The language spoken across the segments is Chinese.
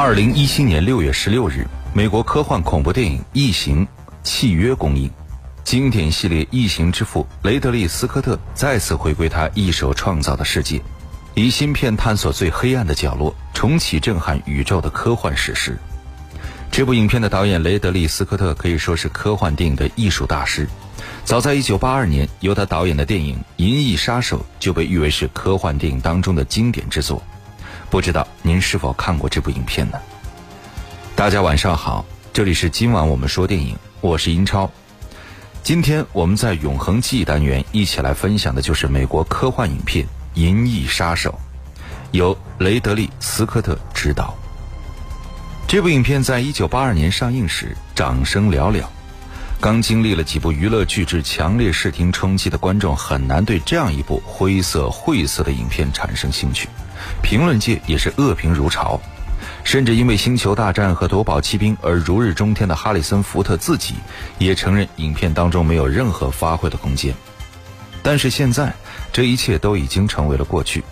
二零一七年六月十六日，美国科幻恐怖电影《异形：契约》公映。经典系列《异形》之父雷德利·斯科特再次回归他一手创造的世界，以芯片探索最黑暗的角落，重启震撼宇宙的科幻史诗。这部影片的导演雷德利·斯科特可以说是科幻电影的艺术大师。早在1982年，由他导演的电影《银翼杀手》就被誉为是科幻电影当中的经典之作。不知道您是否看过这部影片呢？大家晚上好，这里是今晚我们说电影，我是英超。今天我们在永恒记忆单元一起来分享的就是美国科幻影片《银翼杀手》，由雷德利·斯科特执导。这部影片在一九八二年上映时掌声寥寥，刚经历了几部娱乐巨制强烈视听冲击的观众很难对这样一部灰色晦涩的影片产生兴趣，评论界也是恶评如潮，甚至因为《星球大战》和《夺宝奇兵》而如日中天的哈里森·福特自己也承认影片当中没有任何发挥的空间。但是现在，这一切都已经成为了过去。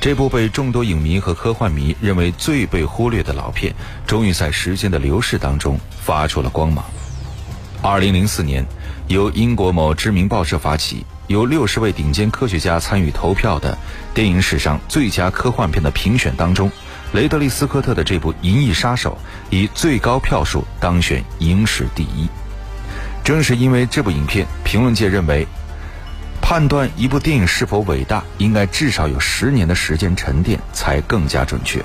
这部被众多影迷和科幻迷认为最被忽略的老片，终于在时间的流逝当中发出了光芒。二零零四年，由英国某知名报社发起，由六十位顶尖科学家参与投票的电影史上最佳科幻片的评选当中，雷德利·斯科特的这部《银翼杀手》以最高票数当选影史第一。正是因为这部影片，评论界认为。判断一部电影是否伟大，应该至少有十年的时间沉淀才更加准确。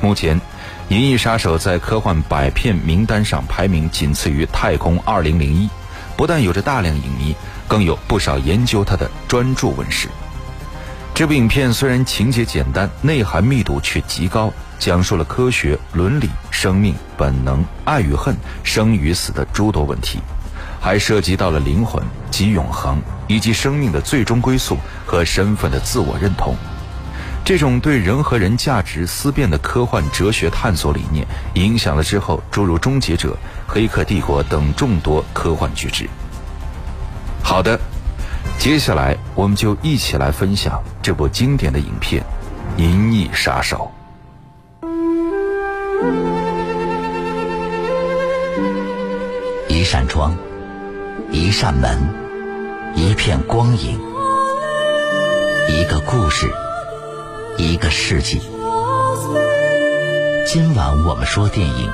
目前，《银翼杀手》在科幻百片名单上排名仅次于《太空2001》，不但有着大量影迷，更有不少研究它的专注问世。这部影片虽然情节简单，内涵密度却极高，讲述了科学、伦理、生命、本能、爱与恨、生与死的诸多问题。还涉及到了灵魂及永恒，以及生命的最终归宿和身份的自我认同。这种对人和人价值思辨的科幻哲学探索理念，影响了之后诸如《终结者》《黑客帝国》等众多科幻巨制。好的，接下来我们就一起来分享这部经典的影片《银翼杀手》。一扇窗。一扇门，一片光影，一个故事，一个世纪。今晚我们说电影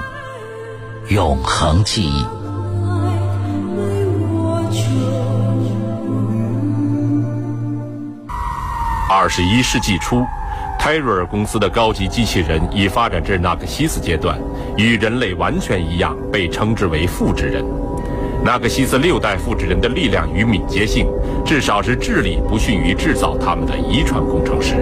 《永恒记忆》。二十一世纪初，泰瑞尔公司的高级机器人已发展至纳克西斯阶段，与人类完全一样，被称之为复制人。纳克西斯六代复制人的力量与敏捷性，至少是智力不逊于制造他们的遗传工程师。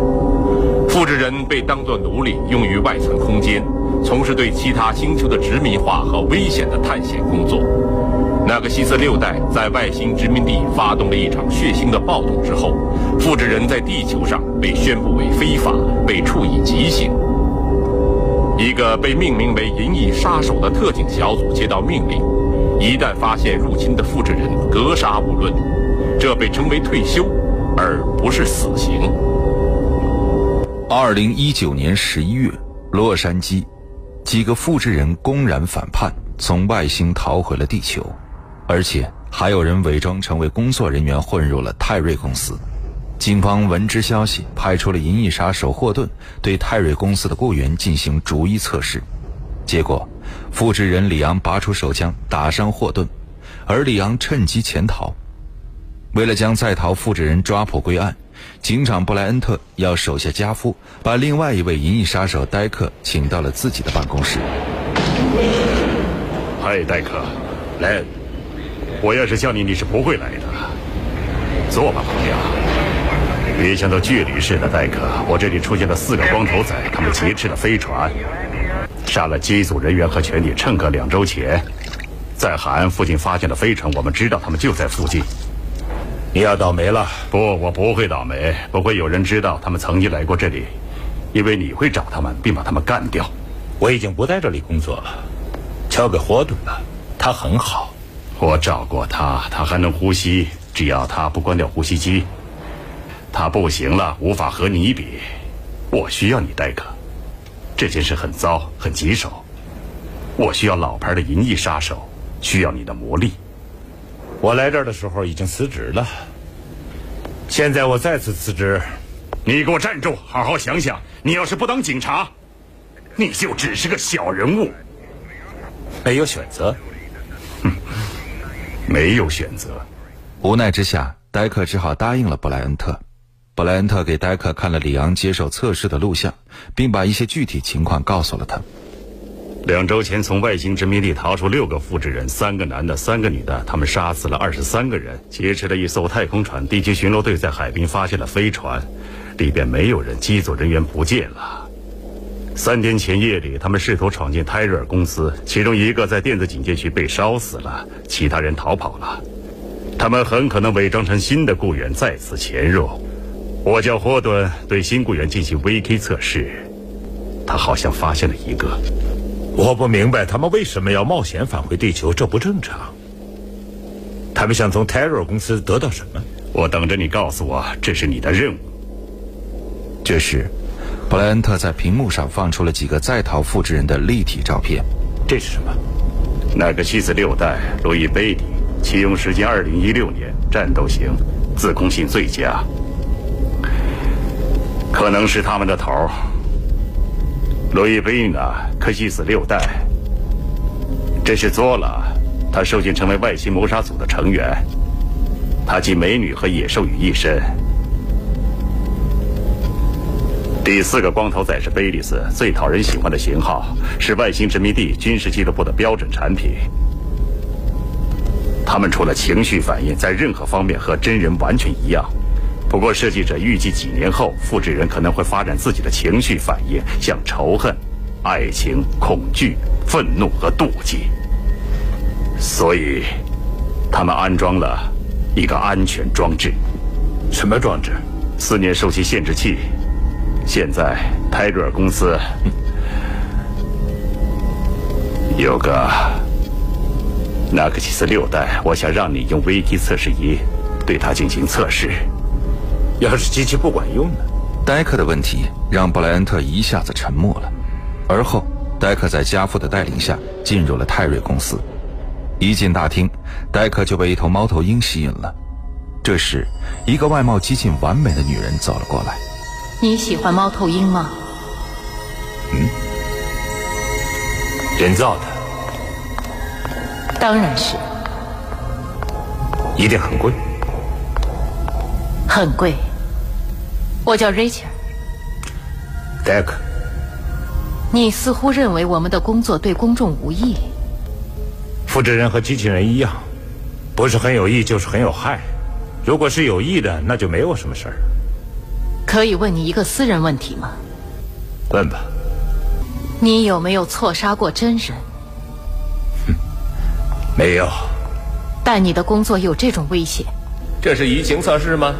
复制人被当作奴隶用于外层空间，从事对其他星球的殖民化和危险的探险工作。纳格西斯六代在外星殖民地发动了一场血腥的暴动之后，复制人在地球上被宣布为非法，被处以极刑。一个被命名为“银翼杀手”的特警小组接到命令。一旦发现入侵的复制人，格杀勿论，这被称为退休，而不是死刑。二零一九年十一月，洛杉矶，几个复制人公然反叛，从外星逃回了地球，而且还有人伪装成为工作人员混入了泰瑞公司。警方闻知消息，派出了银翼杀手霍顿，对泰瑞公司的雇员进行逐一测试，结果。复制人里昂拔出手枪打伤霍顿，而里昂趁机潜逃。为了将在逃复制人抓捕归案，警长布莱恩特要手下家夫把另外一位银翼杀手戴克请到了自己的办公室。嗨，戴克，来，我要是叫你，你是不会来的。坐吧，朋友。别像到剧里似的，戴克，我这里出现了四个光头仔，他们劫持了飞船。杀了机组人员和全体乘客两周前，在海岸附近发现了飞船。我们知道他们就在附近。你要倒霉了！不，我不会倒霉，不会有人知道他们曾经来过这里，因为你会找他们并把他们干掉。我已经不在这里工作了，交给霍顿了，他很好。我找过他，他还能呼吸，只要他不关掉呼吸机。他不行了，无法和你比。我需要你，戴克。这件事很糟，很棘手。我需要老牌的银翼杀手，需要你的魔力。我来这儿的时候已经辞职了，现在我再次辞职。你给我站住！好好想想，你要是不当警察，你就只是个小人物。没有选择，没有选择。无奈之下，戴克只好答应了布莱恩特。布莱恩特给戴克看了里昂接受测试的录像，并把一些具体情况告诉了他。两周前，从外星殖民地逃出六个复制人，三个男的，三个女的，他们杀死了二十三个人，劫持了一艘太空船。地区巡逻队在海滨发现了飞船，里边没有人，机组人员不见了。三天前夜里，他们试图闯进泰瑞尔公司，其中一个在电子警戒区被烧死了，其他人逃跑了。他们很可能伪装成新的雇员再次潜入。我叫霍顿，对新雇员进行 VK 测试，他好像发现了一个。我不明白他们为什么要冒险返回地球，这不正常。他们想从泰瑞尔公司得到什么？我等着你告诉我，这是你的任务。这时，布莱恩特在屏幕上放出了几个在逃复制人的立体照片。这是什么？那个西斯六代路易贝蒂，启用时间二零一六年，战斗型，自控性最佳，可能是他们的头。罗伊贝纳科西斯六代，这是佐拉，他受尽成为外星谋杀组的成员。他集美女和野兽于一身。第四个光头仔是贝利斯，最讨人喜欢的型号，是外星殖民地军事俱乐部的标准产品。他们除了情绪反应，在任何方面和真人完全一样。不过，设计者预计几年后，复制人可能会发展自己的情绪反应，像仇恨、爱情、恐惧、愤怒和妒忌。所以，他们安装了一个安全装置。什么装置？四年受其限制器。现在，泰瑞尔公司有个纳克西斯六代，我想让你用 VT 测试仪对它进行测试。要是机器不管用呢？戴克的问题让布莱恩特一下子沉默了。而后，戴克在家父的带领下进入了泰瑞公司。一进大厅，戴克就被一头猫头鹰吸引了。这时，一个外貌接近完美的女人走了过来。你喜欢猫头鹰吗？嗯，人造的。当然是。一定很贵。很贵。我叫 Rachel。戴克。你似乎认为我们的工作对公众无益。复制人和机器人一样，不是很有益就是很有害。如果是有益的，那就没有什么事儿。可以问你一个私人问题吗？问吧。你有没有错杀过真人？哼，没有。但你的工作有这种危险。这是移情测试吗？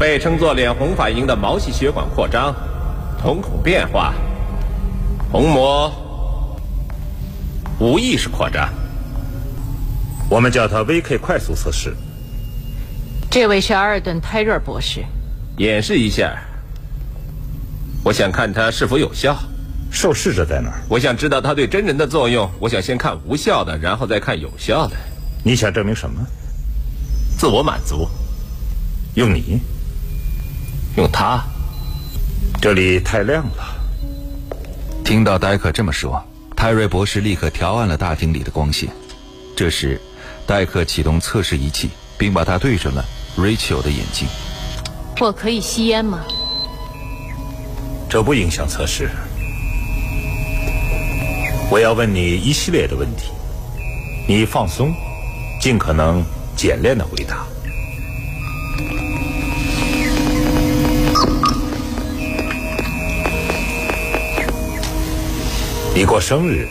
被称作脸红反应的毛细血管扩张、瞳孔变化、虹膜无意识扩张。我们叫它 VK 快速测试。这位是阿尔顿·泰瑞尔博士。演示一下。我想看它是否有效。受试者在哪儿？我想知道它对真人的作用。我想先看无效的，然后再看有效的。你想证明什么？自我满足。用你？用它？这里太亮了。听到戴克这么说，泰瑞博士立刻调暗了大厅里的光线。这时，戴克启动测试仪器，并把它对准了 Rachel 的眼睛。我可以吸烟吗？这不影响测试。我要问你一系列的问题，你放松，尽可能。简练的回答。你过生日，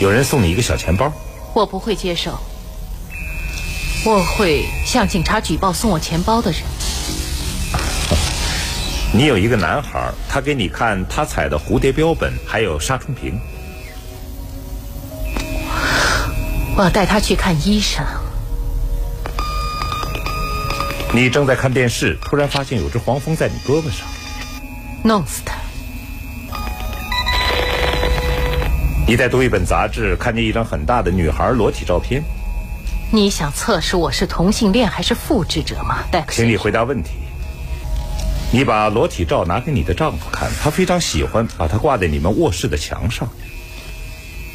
有人送你一个小钱包。我不会接受。我会向警察举报送我钱包的人。你有一个男孩，他给你看他采的蝴蝶标本，还有杀虫瓶。我要带他去看医生。你正在看电视，突然发现有只黄蜂在你胳膊上，弄死它。你在读一本杂志，看见一张很大的女孩裸体照片。你想测试我是同性恋还是复制者吗，戴克？请你回答问题。你把裸体照拿给你的丈夫看，他非常喜欢，把它挂在你们卧室的墙上。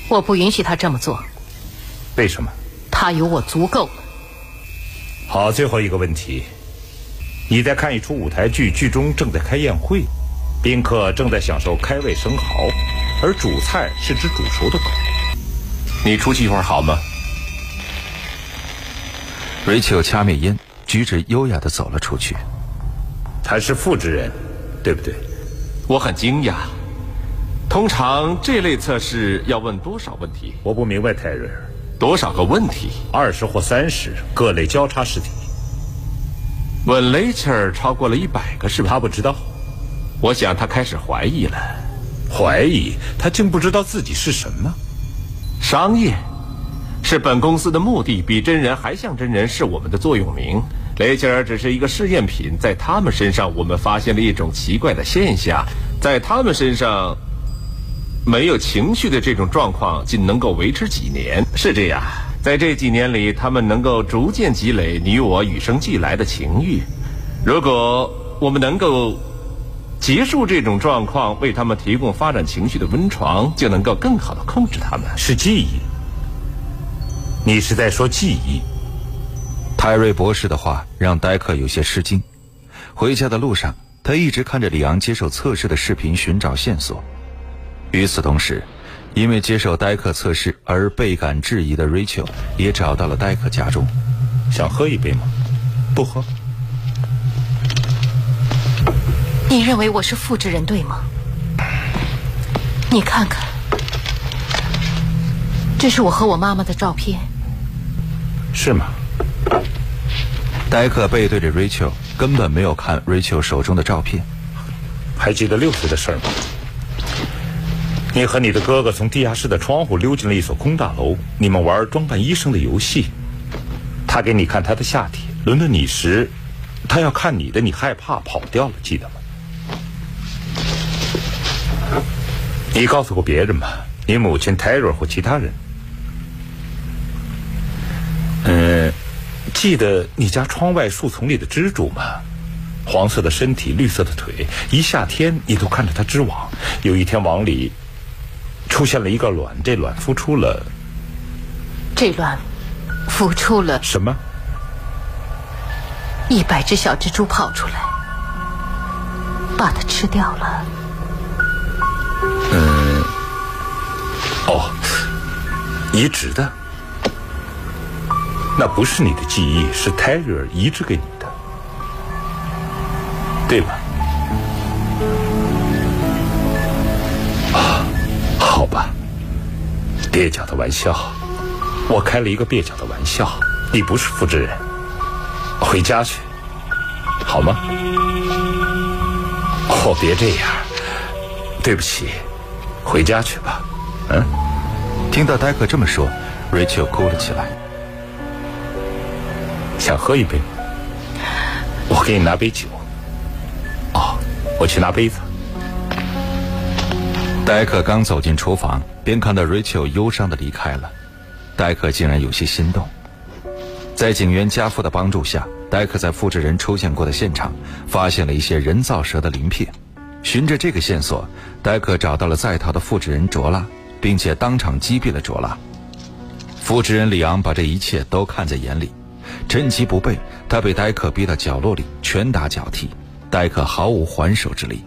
我不允许他这么做。为什么？他有我足够了。好，最后一个问题。你在看一出舞台剧，剧中正在开宴会，宾客正在享受开胃生蚝，而主菜是只煮熟的狗。你出去一会儿好吗？？Rachel 掐灭烟，举止优雅的走了出去。他是复制人，对不对？我很惊讶。通常这类测试要问多少问题？我不明白，泰瑞尔。多少个问题？二十或三十，各类交叉试题。问雷切尔超过了一百个，是吧？他不知道。我想他开始怀疑了。怀疑？他竟不知道自己是什么？商业，是本公司的目的。比真人还像真人，是我们的座右铭。雷切尔只是一个试验品，在他们身上，我们发现了一种奇怪的现象，在他们身上。没有情绪的这种状况仅能够维持几年，是这样。在这几年里，他们能够逐渐积累你我与生俱来的情欲。如果我们能够结束这种状况，为他们提供发展情绪的温床，就能够更好的控制他们。是记忆？你是在说记忆？泰瑞博士的话让戴克有些吃惊。回家的路上，他一直看着里昂接受测试的视频，寻找线索。与此同时，因为接受戴克测试而倍感质疑的 Rachel 也找到了戴克家中。想喝一杯吗？不喝。你认为我是复制人对吗？你看看，这是我和我妈妈的照片。是吗？戴克背对着 Rachel，根本没有看 Rachel 手中的照片。还记得六岁的事儿吗？你和你的哥哥从地下室的窗户溜进了一所空大楼，你们玩装扮医生的游戏。他给你看他的下体，轮到你时，他要看你的，你害怕跑掉了，记得吗？你告诉过别人吗？你母亲 Terry 或其他人？记得你家窗外树丛里的蜘蛛吗？黄色的身体，绿色的腿，一夏天你都看着它织网。有一天网里。出现了一个卵，这卵孵出了。这卵孵出了什么？一百只小蜘蛛跑出来，把它吃掉了。嗯，哦，移植的，那不是你的记忆，是泰瑞尔移植给你的，对吧？好吧，蹩脚的玩笑，我开了一个蹩脚的玩笑。你不是复制人，回家去，好吗？哦，别这样，对不起，回家去吧。嗯。听到戴克这么说，Rachel 哭了起来。想喝一杯？我给你拿杯酒。哦，我去拿杯子。戴克刚走进厨房，便看到 Rachel 忧伤的离开了。戴克竟然有些心动。在警员加夫的帮助下，戴克在复制人出现过的现场发现了一些人造蛇的鳞片。循着这个线索，戴克找到了在逃的复制人卓拉，并且当场击毙了卓拉。复制人里昂把这一切都看在眼里，趁其不备，他被戴克逼到角落里，拳打脚踢，戴克毫无还手之力。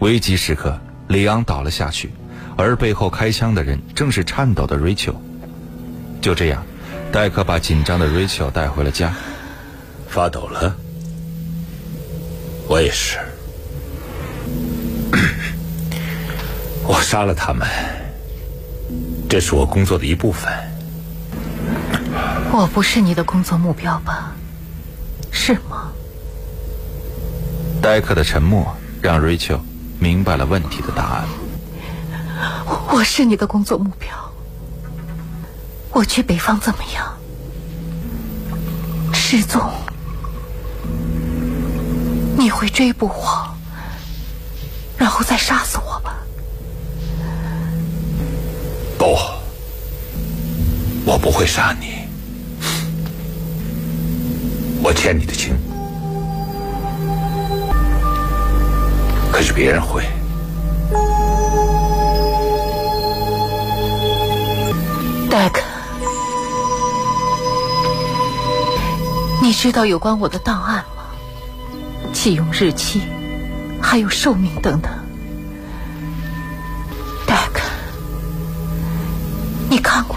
危急时刻。里昂倒了下去，而背后开枪的人正是颤抖的瑞秋。就这样，戴克把紧张的瑞秋带回了家。发抖了，我也是。我杀了他们，这是我工作的一部分。我不是你的工作目标吧？是吗？戴克的沉默让 Rachel。明白了问题的答案。我是你的工作目标。我去北方怎么样？失踪，你会追捕我，然后再杀死我吧？不，我不会杀你。我欠你的情，可是别人会。戴克，你知道有关我的档案吗？启用日期，还有寿命等等。戴克，你看过？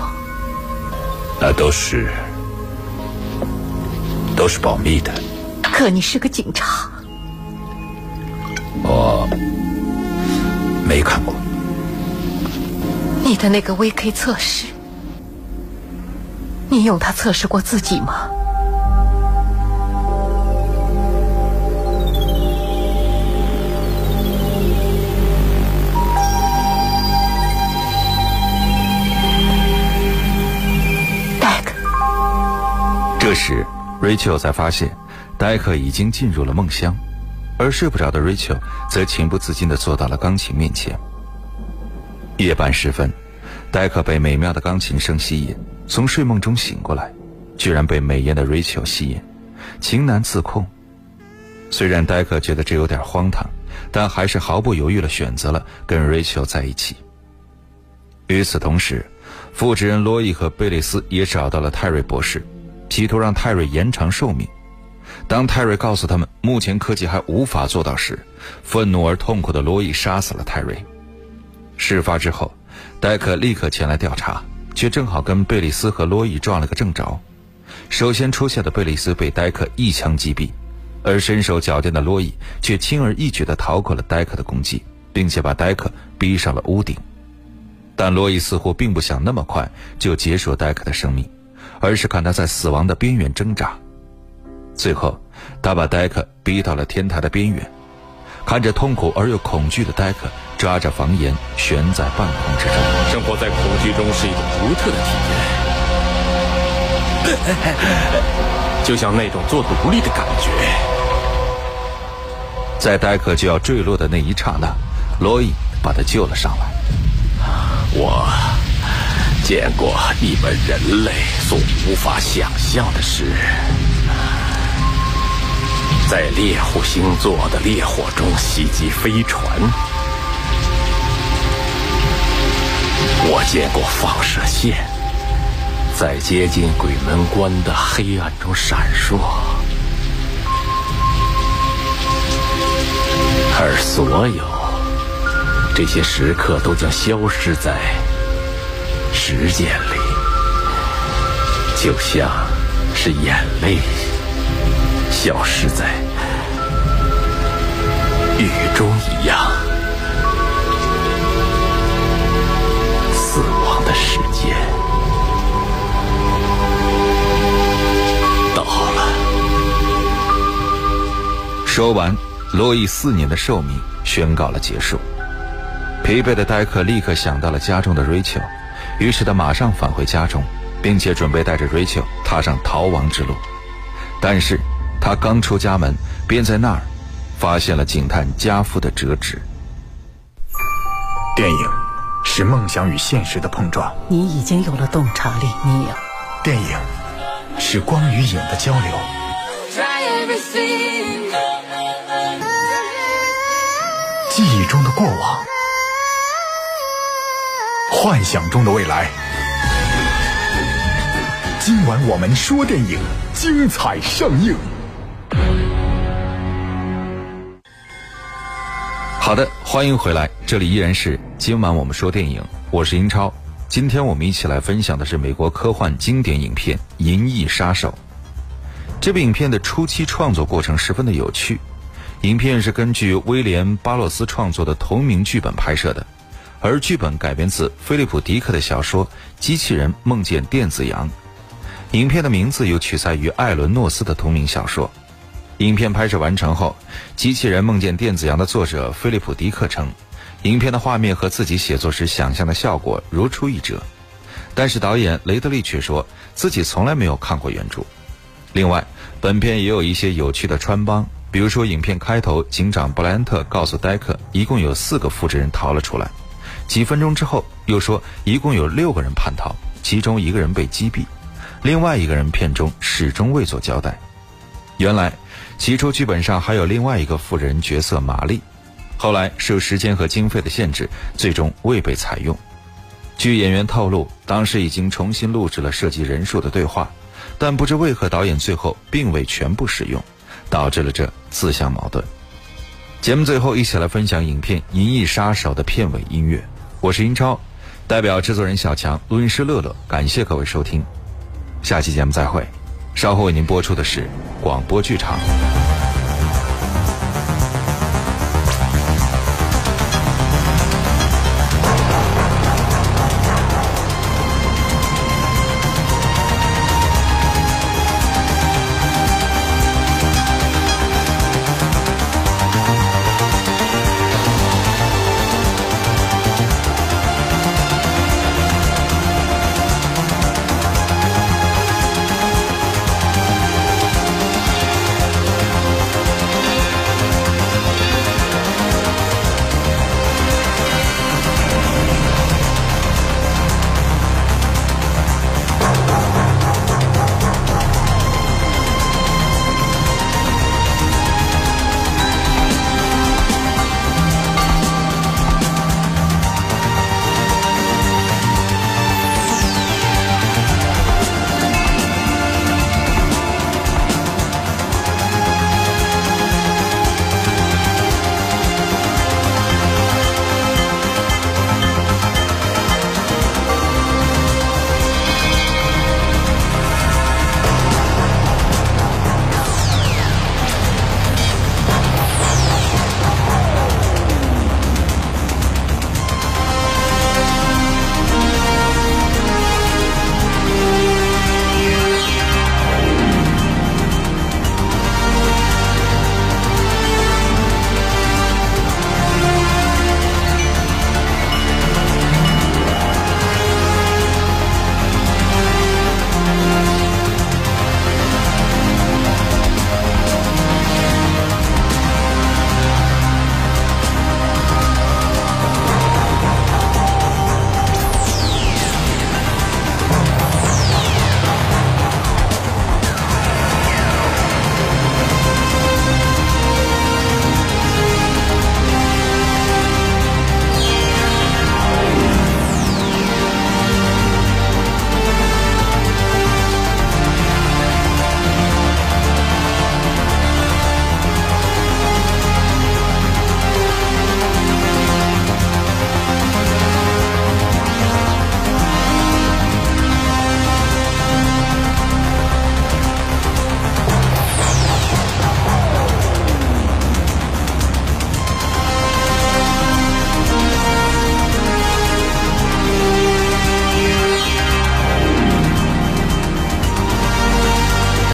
那都是都是保密的。可你是个警察，我没看过。你的那个 VK 测试，你用它测试过自己吗？这时，Rachel 才发现，戴克已经进入了梦乡，而睡不着的 Rachel 则情不自禁地坐到了钢琴面前。夜半时分，戴克被美妙的钢琴声吸引，从睡梦中醒过来，居然被美艳的 Rachel 吸引，情难自控。虽然戴克觉得这有点荒唐，但还是毫不犹豫地选择了跟 Rachel 在一起。与此同时，复制人罗伊和贝利斯也找到了泰瑞博士，企图让泰瑞延长寿命。当泰瑞告诉他们目前科技还无法做到时，愤怒而痛苦的罗伊杀死了泰瑞。事发之后，戴克立刻前来调查，却正好跟贝利斯和罗伊撞了个正着。首先出现的贝利斯被戴克一枪击毙，而身手矫健的罗伊却轻而易举地逃过了戴克的攻击，并且把戴克逼上了屋顶。但罗伊似乎并不想那么快就结束戴克的生命，而是看他在死亡的边缘挣扎。最后，他把戴克逼到了天台的边缘，看着痛苦而又恐惧的戴克，抓着房檐悬在半空之中。生活在恐惧中是一种独特的体验，就像那种做奴隶的感觉。在戴克就要坠落的那一刹那，罗伊把他救了上来。我见过你们人类所无法想象的事，在猎户星座的烈火中袭击飞船。我见过放射线。在接近鬼门关的黑暗中闪烁，而所有这些时刻都将消失在时间里，就像是眼泪消失在雨中一样。死亡的时间到了。说完，洛伊四年的寿命宣告了结束。疲惫的戴克立刻想到了家中的瑞秋，于是他马上返回家中，并且准备带着 Rachel 踏上逃亡之路。但是，他刚出家门，便在那儿发现了警探家父的折纸。电影是梦想与现实的碰撞，你已经有了洞察力，你有。电影是光与影的交流，记忆中的过往，幻想中的未来。今晚我们说电影，精彩上映。好的，欢迎回来，这里依然是今晚我们说电影，我是英超。今天我们一起来分享的是美国科幻经典影片《银翼杀手》。这部影片的初期创作过程十分的有趣。影片是根据威廉·巴洛斯创作的同名剧本拍摄的，而剧本改编自菲利普·迪克的小说《机器人梦见电子羊》。影片的名字又取材于艾伦·诺斯的同名小说。影片拍摄完成后，《机器人梦见电子羊》的作者菲利普·迪克称，影片的画面和自己写作时想象的效果如出一辙。但是导演雷德利却说自己从来没有看过原著。另外，本片也有一些有趣的穿帮，比如说影片开头，警长布莱恩特告诉戴克，一共有四个复制人逃了出来，几分钟之后又说一共有六个人叛逃，其中一个人被击毙，另外一个人片中始终未作交代。原来，起初剧本上还有另外一个妇人角色玛丽，后来受时间和经费的限制，最终未被采用。据演员透露，当时已经重新录制了涉及人数的对话，但不知为何导演最后并未全部使用，导致了这自相矛盾。节目最后，一起来分享影片《银翼杀手》的片尾音乐。我是英超，代表制作人小强、录音师乐乐，感谢各位收听，下期节目再会。稍后为您播出的是广播剧场。